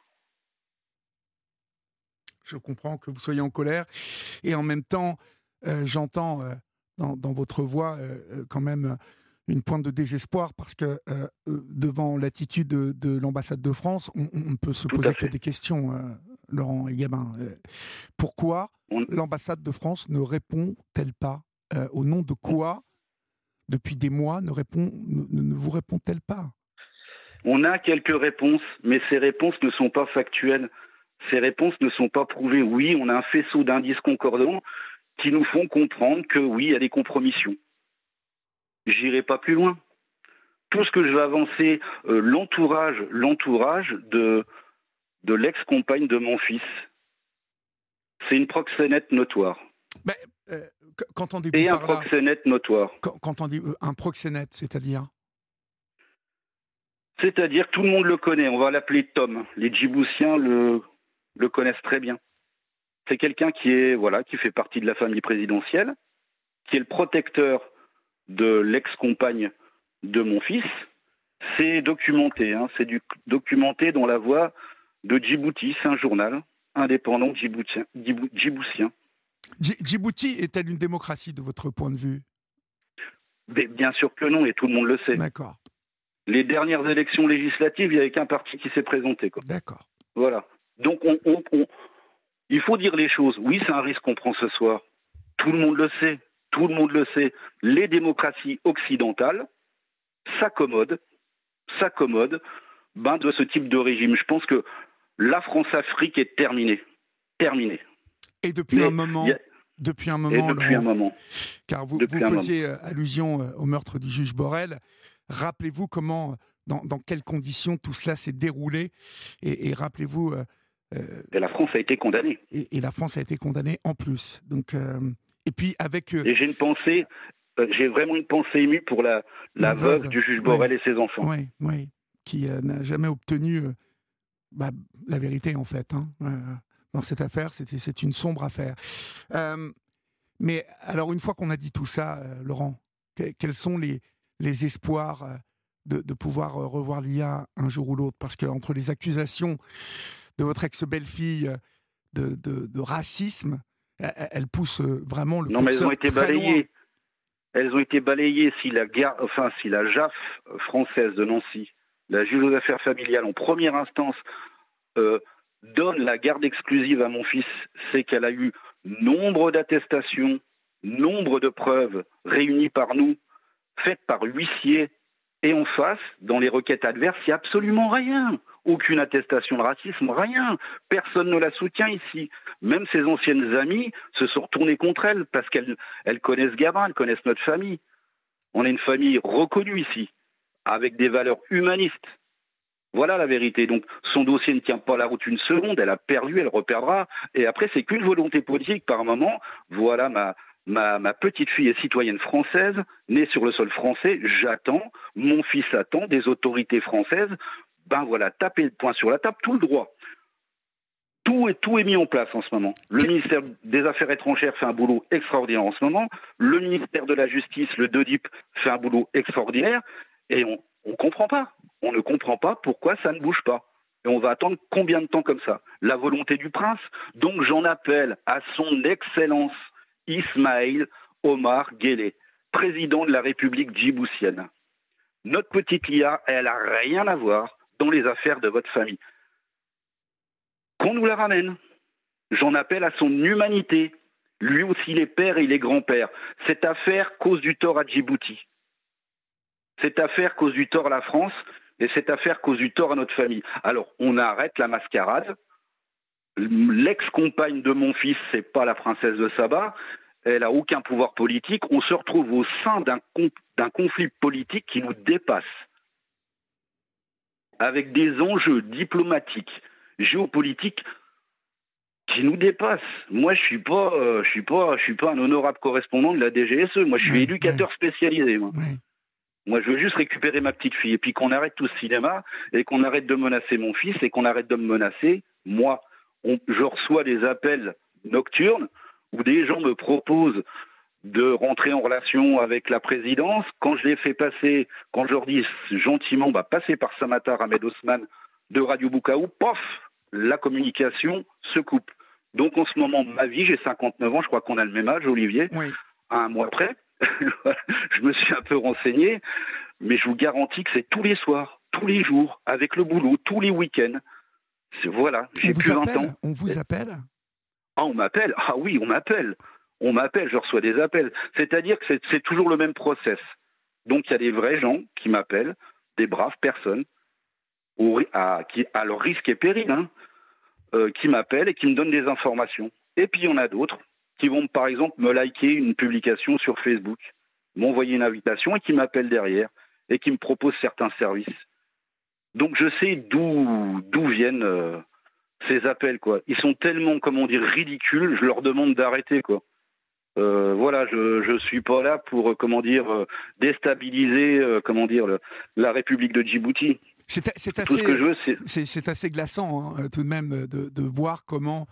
Je comprends que vous soyez en colère et en même temps, euh, j'entends euh, dans, votre voix euh, quand même une pointe de désespoir parce que devant l'attitude de, l'ambassade de France, on, ne peut se poser que des questions. Laurent Gabin. Euh, pourquoi l'ambassade de France ne répond-elle pas euh, Au nom de quoi, depuis des mois, ne, répond, ne, vous répond-elle pas? On a quelques réponses, mais ces réponses ne sont pas factuelles. Ces réponses ne sont pas prouvées. Oui, on a un faisceau d'indices concordants qui nous font comprendre que oui, il y a des compromissions. J'irai pas plus loin. Tout ce que je vais avancer, euh, l'entourage, l'entourage de, de l'ex-compagne de mon fils. C'est une proxénète notoire. Mais, euh, Et un proxénète notoire. Quand, on dit euh, un proxénète, c'est-à-dire? C'est-à-dire tout le monde le connaît. On va l'appeler Tom. Les Djiboutiens le, le connaissent très bien. C'est quelqu'un qui est voilà qui fait partie de la famille présidentielle, qui est le protecteur de l'ex-compagne de mon fils. C'est documenté, hein, c'est documenté dans la voix de Djibouti. C'est un journal indépendant djiboutien. djiboutien. Djibouti est-elle une démocratie de votre point de vue? Bien sûr que non, et tout le monde le sait. D'accord. Les dernières élections législatives, il n'y avait qu'un parti qui s'est présenté. D'accord. Voilà. Donc, on, il faut dire les choses. Oui, c'est un risque qu'on prend ce soir. Tout le monde le sait. Tout le monde le sait. Les démocraties occidentales s'accommodent s'accommode ben, de ce type de régime. Je pense que la France-Afrique est terminée. Terminée. Et depuis un moment. Depuis un moment, depuis un moment. Car vous, vous faisiez euh, allusion euh, au meurtre du juge Borel. Rappelez-vous comment, dans, dans, quelles conditions tout cela s'est déroulé. Et, rappelez-vous. Euh, et la France a été condamnée. Et, la France a été condamnée en plus. Donc, et puis avec. et j'ai une pensée, j'ai vraiment une pensée émue pour la, la, veuve, du juge Borel et ses enfants. Oui, oui. Qui n'a jamais obtenu bah, la vérité, en fait. Hein dans cette affaire. C'est une sombre affaire. Euh, mais alors, une fois qu'on a dit tout ça, euh, Laurent, quels sont les, les espoirs euh, de, de, pouvoir revoir l'IA un jour ou l'autre? Parce qu'entre les accusations de votre ex-belle-fille de, de, racisme, elles poussent vraiment le Non, mais elles ont été balayées. Elles ont été balayées si la, enfin, si la JAF française de Nancy, la juge aux affaires familiales, en première instance, donne la garde exclusive à mon fils, c'est qu'elle a eu nombre d'attestations, nombre de preuves réunies par nous, faites par huissier, et en face, dans les requêtes adverses, il n'y a absolument rien. Aucune attestation de racisme, rien. Personne ne la soutient ici. Même ses anciennes amies se sont retournées contre elle parce qu'elles connaissent Gabin, elles connaissent notre famille. On est une famille reconnue ici, avec des valeurs humanistes. Voilà la vérité. Donc son dossier ne tient pas la route une seconde, elle a perdu, elle reperdra. Et après, c'est qu'une volonté politique par moment. Voilà ma, ma, ma, petite fille est citoyenne française, née sur le sol français, j'attends, mon fils attend des autorités françaises. Ben voilà, taper le poing sur la table, tout le droit. Tout est, tout est mis en place en ce moment. Le ministère des Affaires étrangères fait un boulot extraordinaire en ce moment. Le ministère de la Justice, le DODIP, fait un boulot extraordinaire. Et on ne comprend pas on ne comprend pas pourquoi ça ne bouge pas. Et on va attendre combien de temps comme ça? La volonté du prince? Donc j'en appelle à son Excellence Ismaël Omar Guelleh, président de la République djiboutienne. Notre petite Lia, elle n'a rien à voir dans les affaires de votre famille. Qu'on nous la ramène. J'en appelle à son humanité. Lui aussi, les pères et les grands-pères. Cette affaire cause du tort à Djibouti. Cette affaire cause du tort à la France et cette affaire cause du tort à notre famille. Alors, on arrête la mascarade. L'ex-compagne de mon fils, c'est pas la princesse de Saba. Elle a aucun pouvoir politique. On se retrouve au sein d'un conflit politique qui nous dépasse, avec des enjeux diplomatiques, géopolitiques qui nous dépassent. Moi, je suis pas, euh, je suis pas, je suis pas un honorable correspondant de la DGSE. Moi, je suis éducateur spécialisé. Moi. Moi, je veux juste récupérer ma petite fille et puis qu'on arrête tout ce cinéma et qu'on arrête de menacer mon fils et qu'on arrête de me menacer. Moi, je reçois des appels nocturnes où des gens me proposent de rentrer en relation avec la présidence. Quand je les fais passer, quand je leur dis gentiment, bah, passer par Samatar Ahmed Osman de Radio Bukaou, pof, la communication se coupe. Donc en ce moment, ma vie, j'ai 59 ans, je crois qu'on a le même âge, Olivier, à un mois près. je me suis un peu renseigné, mais je vous garantis que c'est tous les soirs, tous les jours, avec le boulot, tous les week-ends. Voilà, j'ai plus 20 ans. On vous appelle? Ah, on m'appelle? Ah oui, on m'appelle. On m'appelle, je reçois des appels. C'est-à-dire que c'est toujours le même process. Donc il y a des vrais gens qui m'appellent, des braves personnes, à, qui, à leur risque et péril, hein, euh, qui m'appellent et qui me donnent des informations. Et puis il y en a d'autres qui vont par exemple me liker une publication sur Facebook, m'envoyer une invitation et qui m'appellent derrière et qui me proposent certains services. Donc je sais d'où d'où viennent euh, ces appels quoi. Ils sont tellement comment dire ridicules, je leur demande d'arrêter quoi. Euh, voilà, je je suis pas là pour euh, comment dire déstabiliser comment dire la République de Djibouti. C'est assez, c'est assez glaçant hein, tout de même de, de voir comment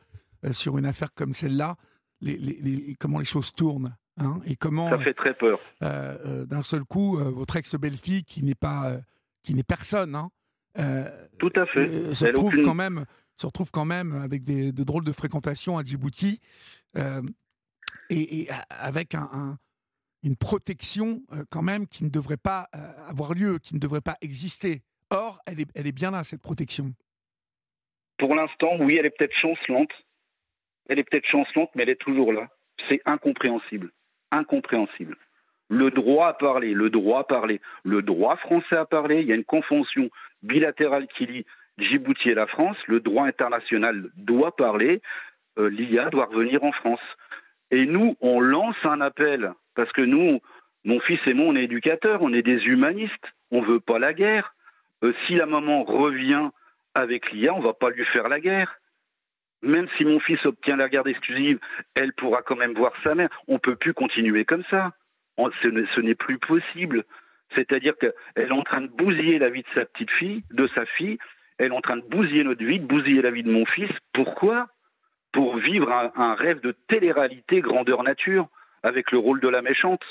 sur une affaire comme celle-là, les, comment les choses tournent. Hein, et comment ça fait très peur. Euh, euh, d'un seul coup, euh, votre ex-belle-fille, qui n'est pas, qui n'est personne, hein, tout à fait, se retrouve quand même, se retrouve quand même avec des de drôles de fréquentations à Djibouti, et, avec un, une protection quand même qui ne devrait pas avoir lieu, qui ne devrait pas exister. Or, elle est, elle est bien là cette protection. Pour l'instant, oui, elle est peut-être chancelante, elle est peut-être chancelante, mais elle est toujours là. C'est incompréhensible. Incompréhensible. le droit à parler, le droit à parler, le droit français à parler. Il y a une convention bilatérale qui lie Djibouti et la France. Le droit international doit parler. Euh, L'IA doit revenir en France. Et nous, on lance un appel parce que nous, mon fils et moi, on est éducateurs, on est des humanistes. On veut pas la guerre. Euh, si la maman revient avec l'IA, on va pas lui faire la guerre. Même si mon fils obtient la garde exclusive, elle pourra quand même voir sa mère. On peut plus continuer comme ça ce n'est plus possible. C'est-à-dire qu'elle est en train de bousiller la vie de sa petite fille, de sa fille, elle est en train de bousiller notre vie, de bousiller la vie de mon fils. Pourquoi? Pour vivre un, rêve de télé-réalité grandeur nature, avec le rôle de la méchante.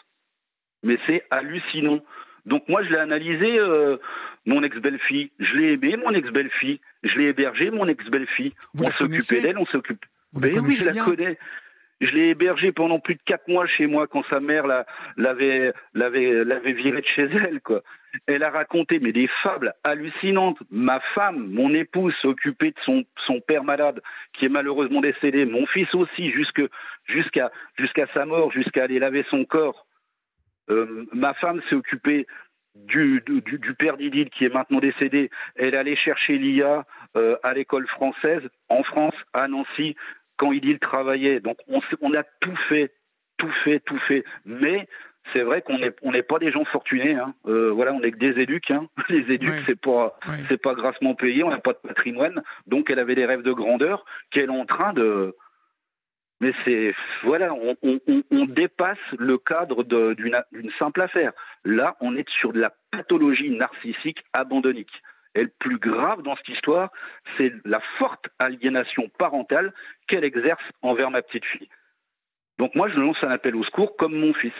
Mais c'est hallucinant. Donc moi, je l'ai analysé, euh, mon ex-belle-fille. Je l'ai aimé, mon ex-belle-fille. Je l'ai hébergé, mon ex-belle-fille. On s'occupait d'elle, on s'occupe. Mais oui, je la connais. Je l'ai hébergé pendant plus de quatre mois chez moi quand sa mère l'avait l'avait viré de chez elle quoi. Elle a raconté mais des fables hallucinantes. Ma femme, mon épouse s'occupait de son son père malade qui est malheureusement décédé, mon fils aussi jusque jusqu'à jusqu'à sa mort, jusqu'à aller laver son corps. Euh, ma femme s'est occupée du, du, du, père d'Idil qui est maintenant décédé, elle allait chercher l'IA euh, à l'école française en France, à Nancy, quand il travaillait. Donc on, on a tout fait, tout fait, tout fait. Mais c'est vrai qu'on n'est on n'est pas des gens fortunés. Hein. Euh, voilà, on est que des éduques. Hein. Les éduques, c'est pas c'est pas grassement payé. On n'a pas de patrimoine. Donc elle avait des rêves de grandeur qu'elle est en train de. Mais c'est voilà, on, on, on, dépasse le cadre d'une simple affaire. Là, on est sur de la pathologie narcissique abandonnique. Et le plus grave dans cette histoire, c'est la forte aliénation parentale qu'elle exerce envers ma petite fille. Donc moi, je lance un appel au secours comme mon fils.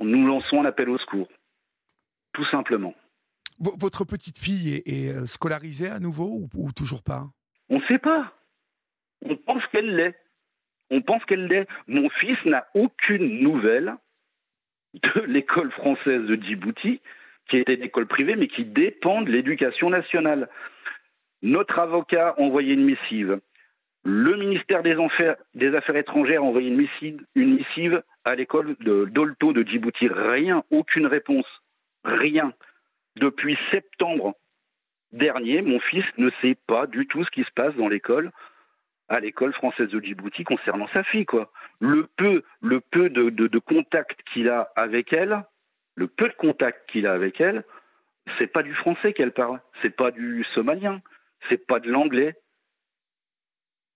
Nous lançons un appel au secours. Tout simplement. votre petite fille est, euh, scolarisée à nouveau ou, toujours pas? On ne sait pas. On pense qu'elle l'est. On pense qu'elle l'est. Mon fils n'a aucune nouvelle de l'école française de Djibouti qui était une école privée, mais qui dépend de l'éducation nationale. Notre avocat a envoyé une missive. Le ministère des, Affaires, étrangères a envoyé une missive, une missive à l'école de d'Olto de Djibouti. Rien, aucune réponse. Rien. Depuis septembre dernier, mon fils ne sait pas du tout ce qui se passe dans l'école, à l'école française de Djibouti concernant sa fille. Quoi. Le peu, de contact qu'il a avec elle, le peu de contact qu'il a avec elle, c'est pas du français qu'elle parle, c'est pas du somalien, c'est pas de l'anglais.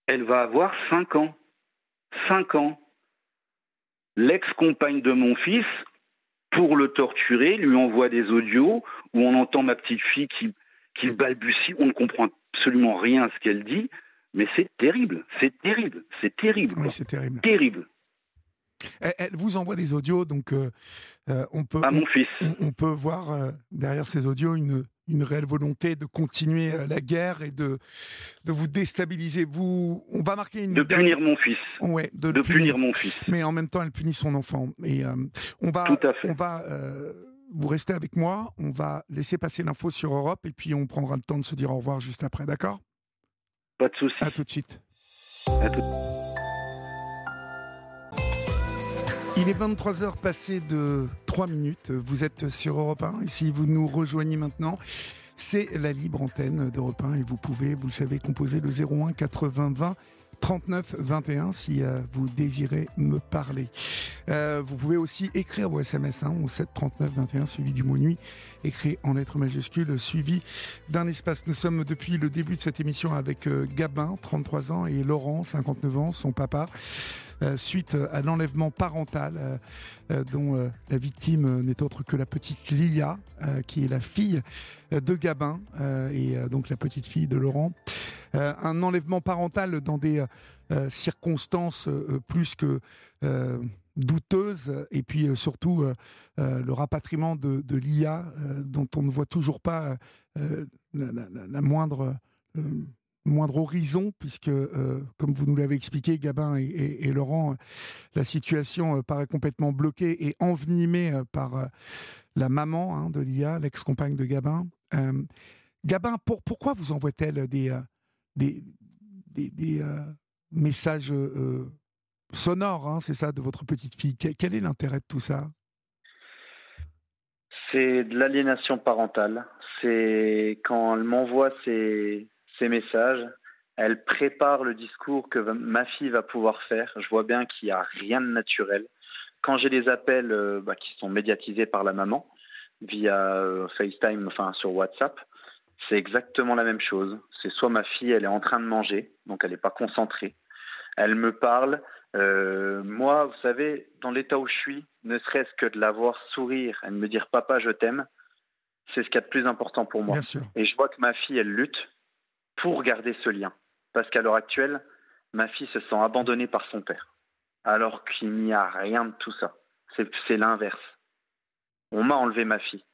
Elle va avoir 5 ans. 5 ans. L'ex-compagne de mon fils, pour le torturer, lui envoie des audios où on entend ma petite fille qui, qui balbutie, on ne comprend absolument rien à ce qu'elle dit, mais c'est terrible, c'est terrible, c'est terrible. Oui, c'est terrible. Terrible. Elle, vous envoie des audios, donc euh, euh, on peut. À mon fils. On, peut voir euh, derrière ces audios une, une réelle volonté de continuer la guerre et de, de vous déstabiliser. Vous, on va marquer une. De punir mon fils. Ouais, de, punir, mon fils. Mais en même temps, elle punit son enfant. Et on va. Tout à fait. On va. vous restez avec moi, on va laisser passer l'info sur Europe et puis on prendra le temps de se dire au revoir juste après, d'accord? Pas de souci. À tout de suite. À tout... Il est 23h passé de 3 minutes. Vous êtes sur Europe 1 et si vous nous rejoignez maintenant, c'est la libre antenne d'Europe 1 et vous pouvez, vous le savez, composer le 01 80 20 39 21 si euh, vous désirez me parler. Euh, vous pouvez aussi écrire vos SMS hein, au 7 39 21 suivi du mot nuit, écrit en lettres majuscules, suivi d'un espace. Nous sommes depuis le début de cette émission avec euh, Gabin, 33 ans, et Laurent, 59 ans, son papa. Euh, suite à l'enlèvement parental euh, euh, dont la victime n'est autre que la petite Lia, qui est la fille de Gabin et donc la petite fille de Laurent. un enlèvement parental dans des circonstances plus que douteuses et puis surtout le rapatriement de, Lia dont on ne voit toujours pas la, moindre moindre horizon, puisque, euh, comme vous nous l'avez expliqué, Gabin et, Laurent, la situation euh, paraît complètement bloquée et envenimée euh, par la maman hein, de Lia, l'ex-compagne de Gabin. Gabin, pour, pourquoi vous envoie-t-elle des, des, des, sonores, hein, c'est ça, de votre petite fille? Quel est l'intérêt de tout ça? C'est de l'aliénation parentale. C'est quand elle m'envoie ses, messages, elle prépare le discours que ma fille va pouvoir faire. Je vois bien qu'il n'y a rien de naturel. Quand j'ai des appels euh, bah, qui sont médiatisés par la maman via euh, FaceTime, enfin sur WhatsApp, c'est exactement la même chose. C'est soit ma fille, elle est en train de manger, donc elle n'est pas concentrée. Elle me parle. Euh, moi, vous savez, dans l'état où je suis, ne serait-ce que de la voir sourire et de me dire papa, je t'aime, c'est ce qu'il y a de plus important pour moi. Et je vois que ma fille, elle lutte pour garder ce lien. Parce qu'à l'heure actuelle, ma fille se sent abandonnée par son père. Alors qu'il n'y a rien de tout ça. C'est l'inverse. On m'a enlevé ma fille.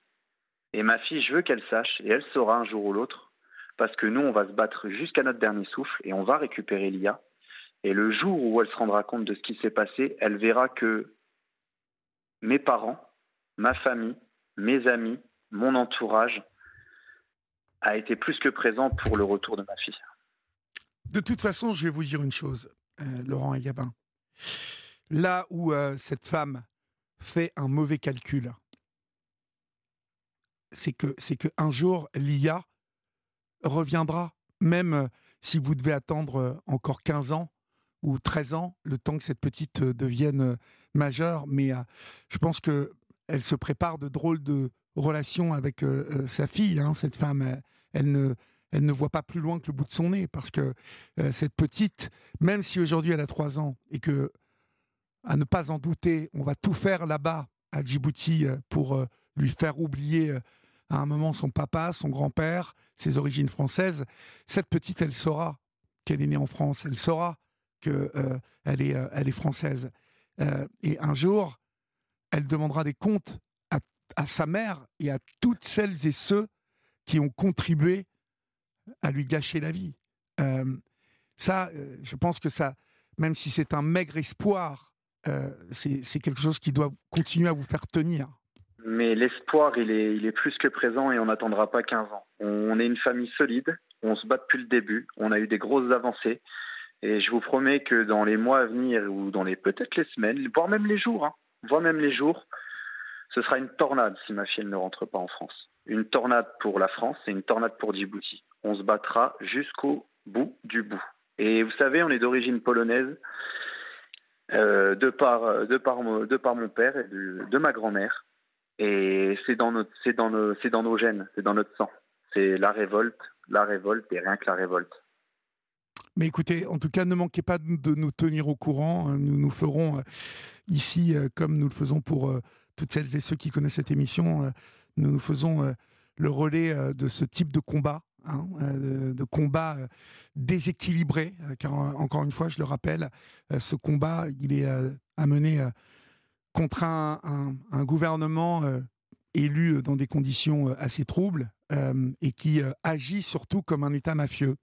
Et ma fille, je veux qu'elle sache, et elle saura un jour ou l'autre, parce que nous, on va se battre jusqu'à notre dernier souffle, et on va récupérer Lia. Et le jour où elle se rendra compte de ce qui s'est passé, elle verra que mes parents, ma famille, mes amis, mon entourage a été plus que présent pour le retour de ma fille. De toute façon, je vais vous dire une chose, euh, Laurent et Gabin. Là où euh, cette femme fait un mauvais calcul, c'est que c'est que un jour l'IA reviendra, même euh, si vous devez attendre encore 15 ans ou 13 ans, le temps que cette petite devienne majeure. Mais je pense que elle se prépare de drôles de relation avec euh, euh, sa fille. Hein, cette femme, elle, ne, elle ne voit pas plus loin que le bout de son nez parce que euh, cette petite, même si aujourd'hui elle a trois ans et que, à ne pas en douter, on va tout faire là-bas à Djibouti pour lui faire oublier à un moment son papa, son grand-père, ses origines françaises, cette petite, elle saura qu'elle est née en France, elle saura qu'elle elle est, elle est française. et un jour, elle demandera des comptes à sa mère et à toutes celles et ceux qui ont contribué à lui gâcher la vie. Euh, ça, euh, je pense que ça, même si c'est un maigre espoir, euh, c'est quelque chose qui doit continuer à vous faire tenir. Mais l'espoir, il est, plus que présent et on n'attendra pas 15 ans. On est une famille solide, on se bat depuis le début, on a eu des grosses avancées. Et je vous promets que dans les mois à venir, ou dans les peut-être les semaines, voire même les jours, hein, voire même les jours, ce sera une tornade si ma fille ne rentre pas en France. Une tornade pour la France et une tornade pour Djibouti. On se battra jusqu'au bout du bout. Et vous savez, on est d'origine polonaise, euh, de, par, mon père et de, ma grand-mère. Et c'est dans, notre, c'est, dans nos, c'est dans nos gènes, c'est dans notre sang. C'est la révolte, la révolte et rien que la révolte. Mais écoutez, en tout cas, ne manquez pas de nous tenir au courant. Nous nous ferons euh, ici, euh, comme nous le faisons pour toutes celles et ceux qui connaissent cette émission, euh, nous nous faisons euh, le relais euh, de ce type de combat, hein, de, combat déséquilibré, car encore une fois, je le rappelle, ce combat, il est amené contre un, gouvernement élu dans des conditions assez troubles et qui agit surtout comme un État mafieux.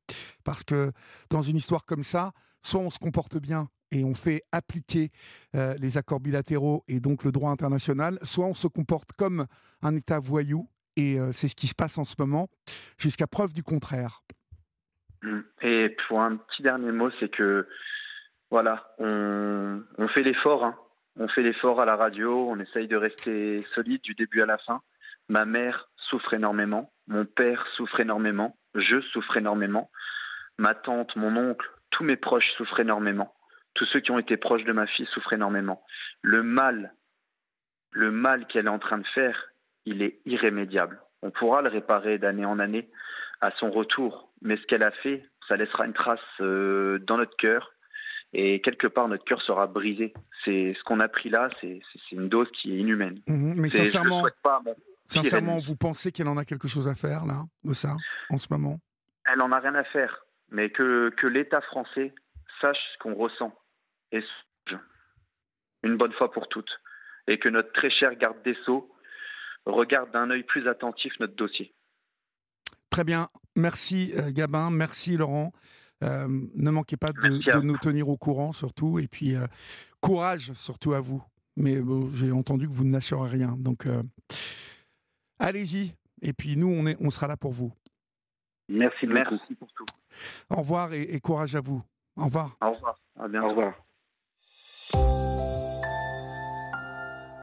Parce que dans une histoire comme ça, soit on se comporte bien et on fait appliquer euh, les accords bilatéraux et donc le droit international, soit on se comporte comme un État voyou, et euh, c'est ce qui se passe en ce moment, jusqu'à preuve du contraire. Mmh. Et pour un petit dernier mot, c'est que voilà, on, fait l'effort, hein. on fait l'effort à la radio, on essaye de rester solide du début à la fin. Ma mère souffre énormément, mon père souffre énormément, je souffre énormément, ma tante, mon oncle, tous mes proches souffrent énormément tous ceux qui ont été proches de ma fille souffrent énormément. Le mal, le mal qu'elle est en train de faire, il est irrémédiable. On pourra le réparer d'année en année à son retour, mais ce qu'elle a fait, ça laissera une trace euh, dans notre cœur et quelque part notre cœur sera brisé. C'est ce qu'on a pris là, c'est une dose qui est inhumaine. Mhm, mais sincèrement, sincèrement, vous pensez qu'elle en a quelque chose à faire là, de ça, en ce moment? Elle en a rien à faire, mais que, que l'État français sache ce qu'on ressent et une bonne fois pour toutes, et que notre très cher garde des Sceaux regarde d'un œil plus attentif notre dossier. Très bien, merci euh, Gabin, merci Laurent. Euh, ne manquez pas de, nous tenir au courant surtout, et puis euh, courage surtout à vous. Mais j'ai entendu que vous ne lâcherez rien, donc allez-y. Et puis nous, on, est, on sera là pour vous. Merci, merci pour tout. Au revoir et, et courage à vous. Au revoir. Au revoir. À bientôt. Au revoir. you